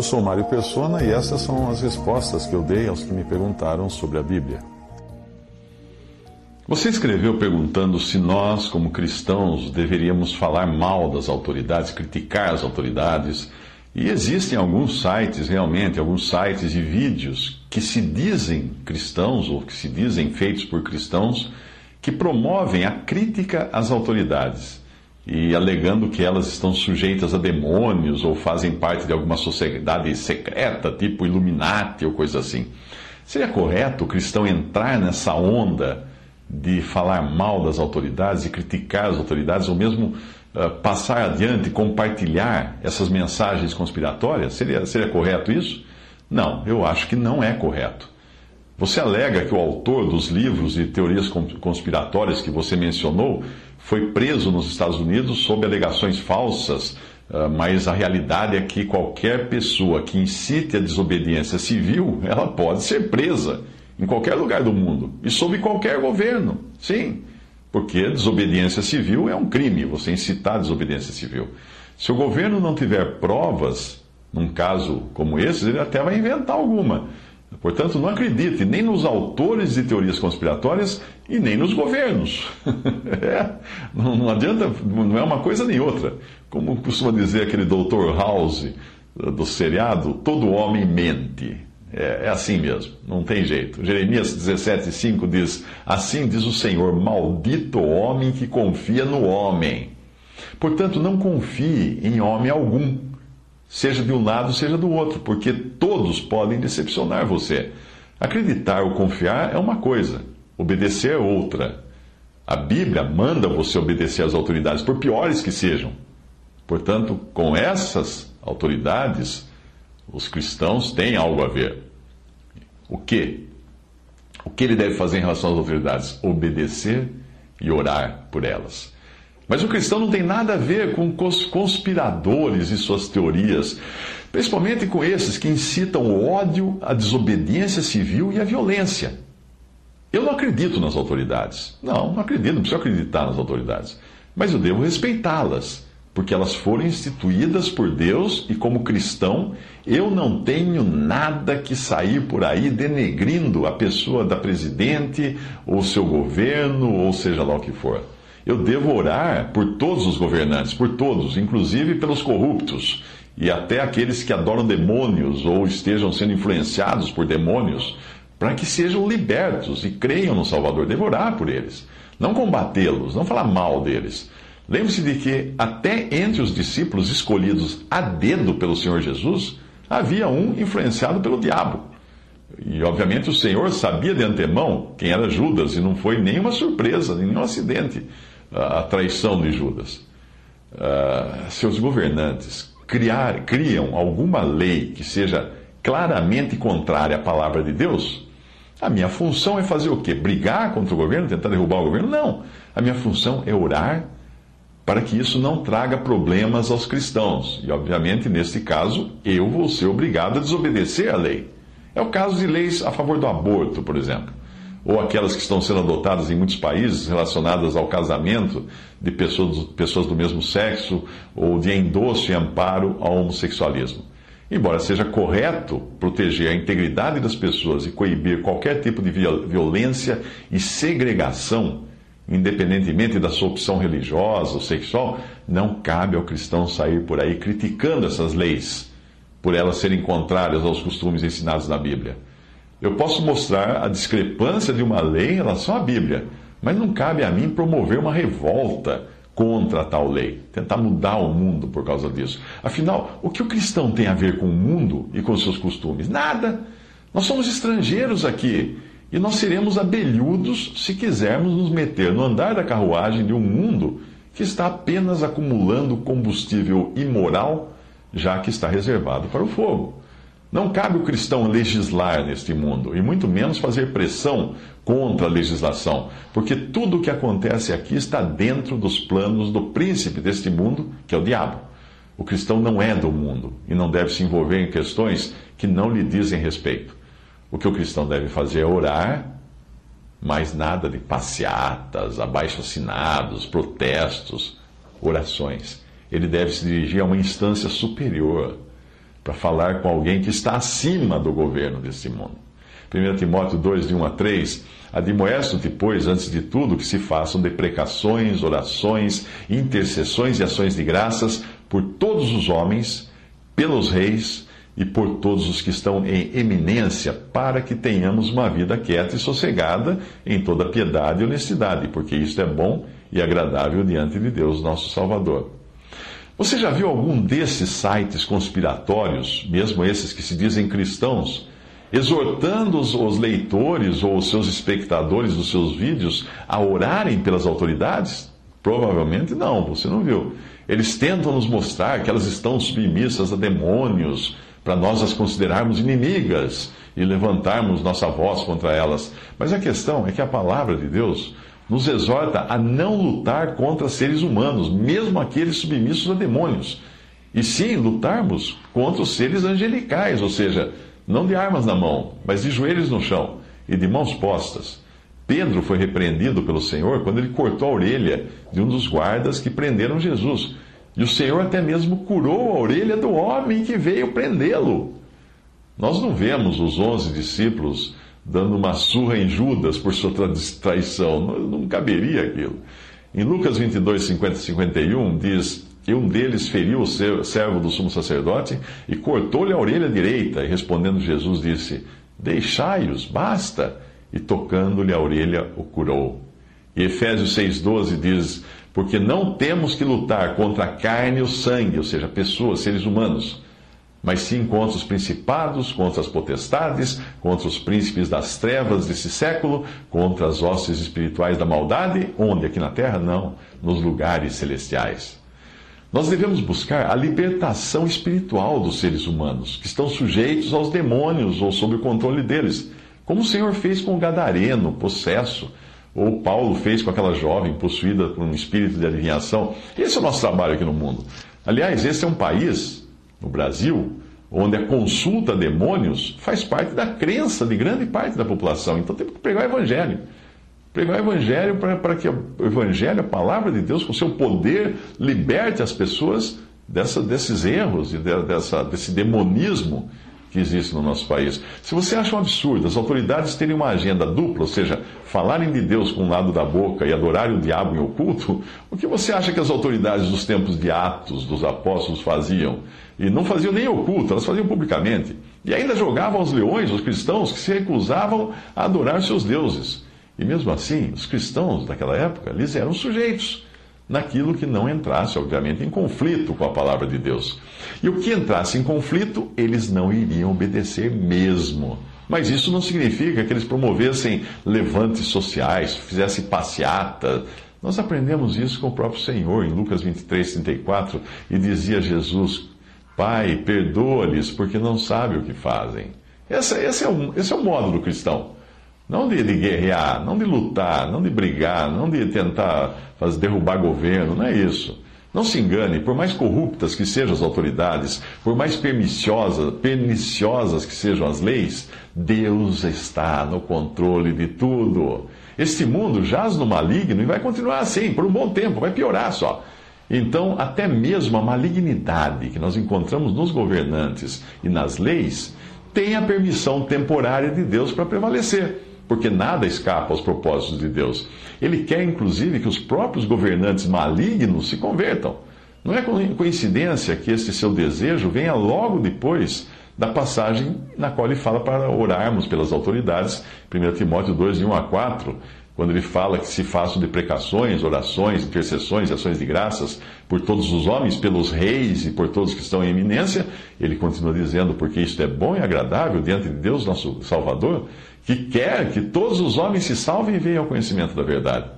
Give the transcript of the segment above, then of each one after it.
Eu sou Mário Persona e essas são as respostas que eu dei aos que me perguntaram sobre a Bíblia. Você escreveu perguntando se nós, como cristãos, deveríamos falar mal das autoridades, criticar as autoridades. E existem alguns sites, realmente, alguns sites e vídeos que se dizem cristãos, ou que se dizem feitos por cristãos, que promovem a crítica às autoridades e alegando que elas estão sujeitas a demônios ou fazem parte de alguma sociedade secreta, tipo Illuminati ou coisa assim. Seria correto o cristão entrar nessa onda? de falar mal das autoridades, de criticar as autoridades, ou mesmo uh, passar adiante, compartilhar essas mensagens conspiratórias? Seria, seria correto isso? Não, eu acho que não é correto. Você alega que o autor dos livros e teorias conspiratórias que você mencionou foi preso nos Estados Unidos sob alegações falsas, uh, mas a realidade é que qualquer pessoa que incite a desobediência civil, ela pode ser presa em qualquer lugar do mundo e sob qualquer governo. Sim, porque desobediência civil é um crime, você incitar a desobediência civil. Se o governo não tiver provas, num caso como esse, ele até vai inventar alguma. Portanto, não acredite nem nos autores de teorias conspiratórias e nem nos governos. é, não, não adianta, não é uma coisa nem outra. Como costuma dizer aquele Dr. House do seriado, todo homem mente. É, é, assim mesmo, não tem jeito. Jeremias 17,5 diz: Assim diz o Senhor, maldito homem que confia no homem. Portanto, não confie em homem algum, seja de um lado, seja do outro, porque todos podem decepcionar você. Acreditar ou confiar é uma coisa, obedecer é outra. A Bíblia manda você obedecer às autoridades, por piores que sejam. Portanto, com essas autoridades, os cristãos têm algo a ver. O que? O que ele deve fazer em relação às autoridades? Obedecer e orar por elas. Mas o cristão não tem nada a ver com conspiradores e suas teorias, principalmente com esses que incitam o ódio, a desobediência civil e a violência. Eu não acredito nas autoridades. Não, não acredito, não preciso acreditar nas autoridades. Mas eu devo respeitá-las porque elas foram instituídas por Deus e, como cristão, eu não tenho nada que sair por aí denegrindo a pessoa da presidente, ou seu governo, ou seja lá o que for. Eu devo orar por todos os governantes, por todos, inclusive pelos corruptos e até aqueles que adoram demônios ou estejam sendo influenciados por demônios, para que sejam libertos e creiam no Salvador. Devo orar por eles, não combatê-los, não falar mal deles Lembre-se de que até entre os discípulos escolhidos a dedo pelo Senhor Jesus, havia um influenciado pelo diabo. E obviamente o Senhor sabia de antemão quem era Judas, e não foi nenhuma surpresa, nenhum acidente a traição de Judas. Uh, seus governantes criar, criam alguma lei que seja claramente contrária à palavra de Deus, a minha função é fazer o quê? Brigar contra o governo, tentar derrubar o governo? Não. A minha função é orar para que isso não traga problemas aos cristãos. E, obviamente, neste caso, eu vou ser obrigado a desobedecer à lei. É o caso de leis a favor do aborto, por exemplo, ou aquelas que estão sendo adotadas em muitos países relacionadas ao casamento de pessoas, pessoas do mesmo sexo, ou de endosso e amparo ao homossexualismo. Embora seja correto proteger a integridade das pessoas e coibir qualquer tipo de violência e segregação, independentemente da sua opção religiosa ou sexual, não cabe ao cristão sair por aí criticando essas leis, por elas serem contrárias aos costumes ensinados na Bíblia. Eu posso mostrar a discrepância de uma lei em relação à Bíblia, mas não cabe a mim promover uma revolta contra tal lei, tentar mudar o mundo por causa disso. Afinal, o que o cristão tem a ver com o mundo e com seus costumes? Nada! Nós somos estrangeiros aqui e nós seremos abelhudos se quisermos nos meter no andar da carruagem de um mundo que está apenas acumulando combustível imoral, já que está reservado para o fogo. Não cabe o cristão legislar neste mundo, e muito menos fazer pressão contra a legislação, porque tudo o que acontece aqui está dentro dos planos do príncipe deste mundo, que é o diabo. O cristão não é do mundo e não deve se envolver em questões que não lhe dizem respeito. O que o cristão deve fazer é orar, mas nada de passeatas, abaixo-assinados, protestos, orações. Ele deve se dirigir a uma instância superior para falar com alguém que está acima do governo deste mundo. 1 Timóteo 2, de 1 a 3, admoesto-te, pois, antes de tudo, que se façam deprecações, orações, intercessões e ações de graças por todos os homens, pelos reis e por todos os que estão em eminência, para que tenhamos uma vida quieta e sossegada em toda piedade e honestidade, porque isto é bom e agradável diante de Deus, nosso Salvador. Você já viu algum desses sites conspiratórios, mesmo esses que se dizem cristãos, exortando os, leitores ou os seus espectadores dos seus vídeos a orarem pelas autoridades? Provavelmente não, você não viu. Eles tentam nos mostrar que elas estão submissas a demônios, para nós as considerarmos inimigas e levantarmos nossa voz contra elas. Mas a questão é que a palavra de Deus nos exorta a não lutar contra seres humanos, mesmo aqueles submissos a demônios. E sim lutarmos contra os seres angelicais, ou seja, não de armas na mão, mas de joelhos no chão e de mãos postas. Pedro foi repreendido pelo Senhor quando ele cortou a orelha de um dos guardas que prenderam Jesus. E o Senhor até mesmo curou a orelha do homem que veio prendê-lo. Nós não vemos os onze discípulos dando uma surra em Judas por sua traição. Não, não caberia aquilo. Em Lucas 22, 50 e 51, diz: E um deles feriu o servo do sumo sacerdote e cortou-lhe a orelha direita. E respondendo Jesus, disse: Deixai-os, basta. E tocando-lhe a orelha, o curou. E Efésios 6,12 diz: Porque não temos que lutar contra a carne e o sangue, ou seja, pessoas, seres humanos mas sim contra os principados, contra as potestades, contra os príncipes das trevas desse século, contra as hostes espirituais da maldade, onde? Aqui na terra? Não, nos lugares celestiais. Nós devemos buscar a libertação espiritual dos seres humanos, que estão sujeitos aos demônios ou sob o controle deles, como o Senhor fez com o gadareno, possesso, ou Paulo fez com aquela jovem possuída por um espírito de adivinhação. Esse é o nosso trabalho aqui no mundo. Aliás, esse é um país no Brasil, onde a consulta a demônios faz parte da crença de grande parte da população. Então temos que pregar o Evangelho. Pregar o Evangelho para que o Evangelho, a palavra de Deus, com seu poder, liberte as pessoas dessa, desses erros e dessa, desse demonismo que existe no nosso país. Se você acha um absurdo as autoridades terem uma agenda dupla, ou seja, falarem de Deus com um lado da boca e adorarem o diabo em oculto, o que você acha que as autoridades dos tempos de Atos, dos apóstolos, faziam? E não faziam nem oculto, elas faziam publicamente. E ainda jogavam aos leões os cristãos que se recusavam a adorar seus deuses. E mesmo assim, os cristãos daquela época, eles eram sujeitos naquilo que não entrasse, obviamente, em conflito com a palavra de Deus. E o que entrasse em conflito, eles não iriam obedecer mesmo. Mas isso não significa que eles promovessem levantes sociais, fizessem passeata. Nós aprendemos isso com o próprio Senhor, em Lucas 23, 34, e dizia Jesus: Pai, perdoa-lhes, porque não sabem o que fazem. Esse, esse, é, o, esse é o modo do cristão. Não de, de, guerrear, não de lutar, não de brigar, não de tentar fazer, derrubar governo, não é isso. Não se engane, por mais corruptas que sejam as autoridades, por mais perniciosas, perniciosas que sejam as leis, Deus está no controle de tudo. Este mundo jaz no maligno e vai continuar assim por um bom tempo, vai piorar só. Então, até mesmo a malignidade que nós encontramos nos governantes e nas leis tem a permissão temporária de Deus para prevalecer porque nada escapa aos propósitos de Deus. Ele quer, inclusive, que os próprios governantes malignos se convertam. Não é coincidência que este seu desejo venha logo depois da passagem na qual ele fala para orarmos pelas autoridades, 1 Timóteo 2, de 1 a 4, quando ele fala que se façam deprecações, orações, intercessões ações de graças por todos os homens, pelos reis e por todos que estão em eminência, ele continua dizendo, porque isto é bom e agradável diante de Deus, nosso Salvador, que quer que todos os homens se salvem e venham ao conhecimento da verdade.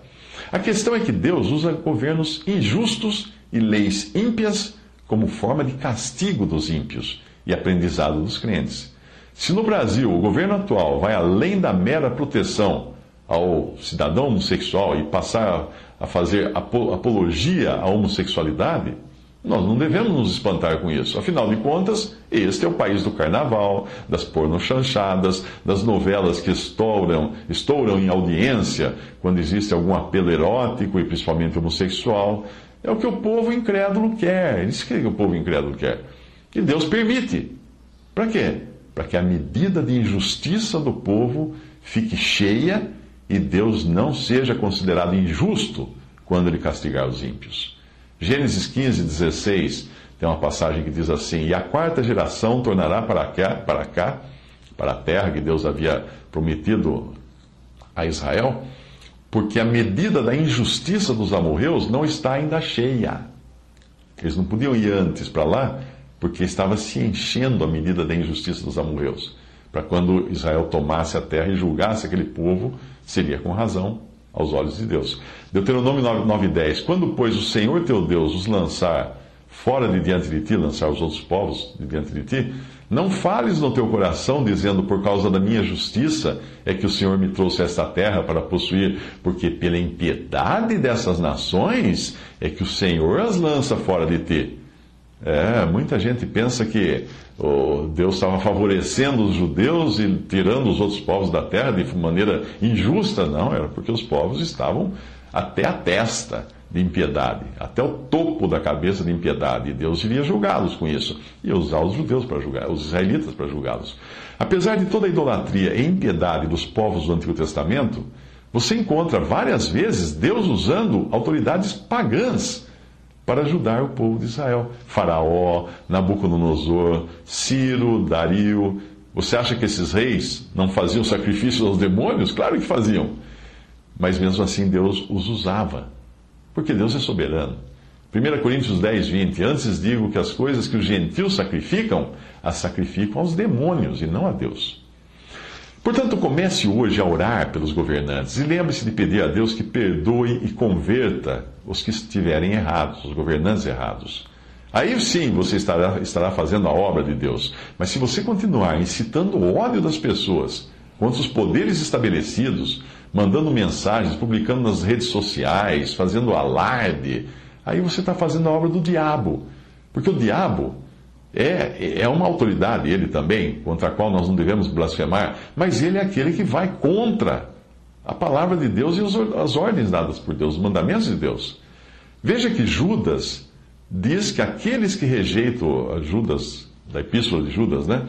A questão é que Deus usa governos injustos e leis ímpias como forma de castigo dos ímpios e aprendizado dos crentes. Se no Brasil o governo atual vai além da mera proteção ao cidadão homossexual e passar a fazer apologia à homossexualidade, nós não devemos nos espantar com isso. Afinal de contas, este é o país do carnaval, das pornochanchadas, das novelas que estouram, estouram em audiência quando existe algum apelo erótico e principalmente homossexual. É o que o povo incrédulo quer. Isso que o povo incrédulo quer. E Deus permite. Para quê? Para que a medida de injustiça do povo fique cheia e Deus não seja considerado injusto quando ele castigar os ímpios. Gênesis 15, 16, tem uma passagem que diz assim: E a quarta geração tornará para cá, para cá, para a terra que Deus havia prometido a Israel, porque a medida da injustiça dos amorreus não está ainda cheia. Eles não podiam ir antes para lá, porque estava se enchendo a medida da injustiça dos amorreus. Para quando Israel tomasse a terra e julgasse aquele povo, seria com razão aos olhos de Deus. Deuteronômio 9,10 Quando, pois, o Senhor teu Deus os lançar fora de diante de ti, lançar os outros povos de diante de ti, não fales no teu coração, dizendo, por causa da minha justiça é que o Senhor me trouxe esta terra para possuir, porque pela impiedade dessas nações é que o Senhor as lança fora de ti. É, muita gente pensa que oh, Deus estava favorecendo os judeus e tirando os outros povos da terra de maneira injusta. Não, era porque os povos estavam até a testa de impiedade, até o topo da cabeça de impiedade. E Deus iria julgá-los com isso. Ia usar os judeus para julgar, os israelitas para julgá-los. Apesar de toda a idolatria e impiedade dos povos do Antigo Testamento, você encontra várias vezes Deus usando autoridades pagãs para ajudar o povo de Israel. Faraó, Nabucodonosor, Ciro, Dario. Você acha que esses reis não faziam sacrifícios aos demônios? Claro que faziam. Mas mesmo assim Deus os usava. Porque Deus é soberano. 1 Coríntios 10, 20. Antes digo que as coisas que os gentios sacrificam, as sacrificam aos demônios e não a Deus. Portanto, comece hoje a orar pelos governantes e lembre-se de pedir a Deus que perdoe e converta os que estiverem errados, os governantes errados. Aí sim você estará, estará fazendo a obra de Deus. Mas se você continuar incitando o ódio das pessoas contra os poderes estabelecidos, mandando mensagens, publicando nas redes sociais, fazendo alarde, aí você está fazendo a obra do diabo. Porque o diabo é, é uma autoridade, ele também, contra a qual nós não devemos blasfemar, mas ele é aquele que vai contra a palavra de Deus e as ordens dadas por Deus, os mandamentos de Deus. Veja que Judas diz que aqueles que rejeitam, Judas, da epístola de Judas, né?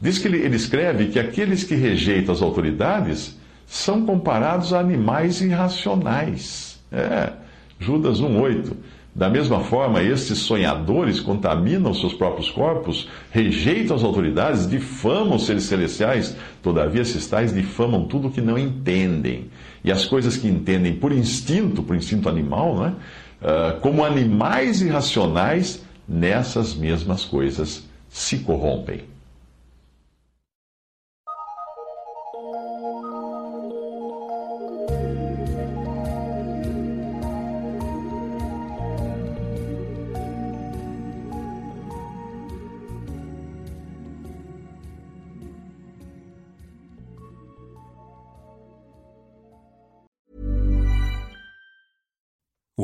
Diz que ele, ele escreve que aqueles que rejeitam as autoridades são comparados a animais irracionais. É, Judas 1,8. Da mesma forma, estes sonhadores contaminam seus próprios corpos, rejeitam as autoridades, difamam os seres celestiais, todavia esses tais difamam tudo o que não entendem. E as coisas que entendem por instinto, por instinto animal, né? Uh, como animais irracionais, nessas mesmas coisas se corrompem.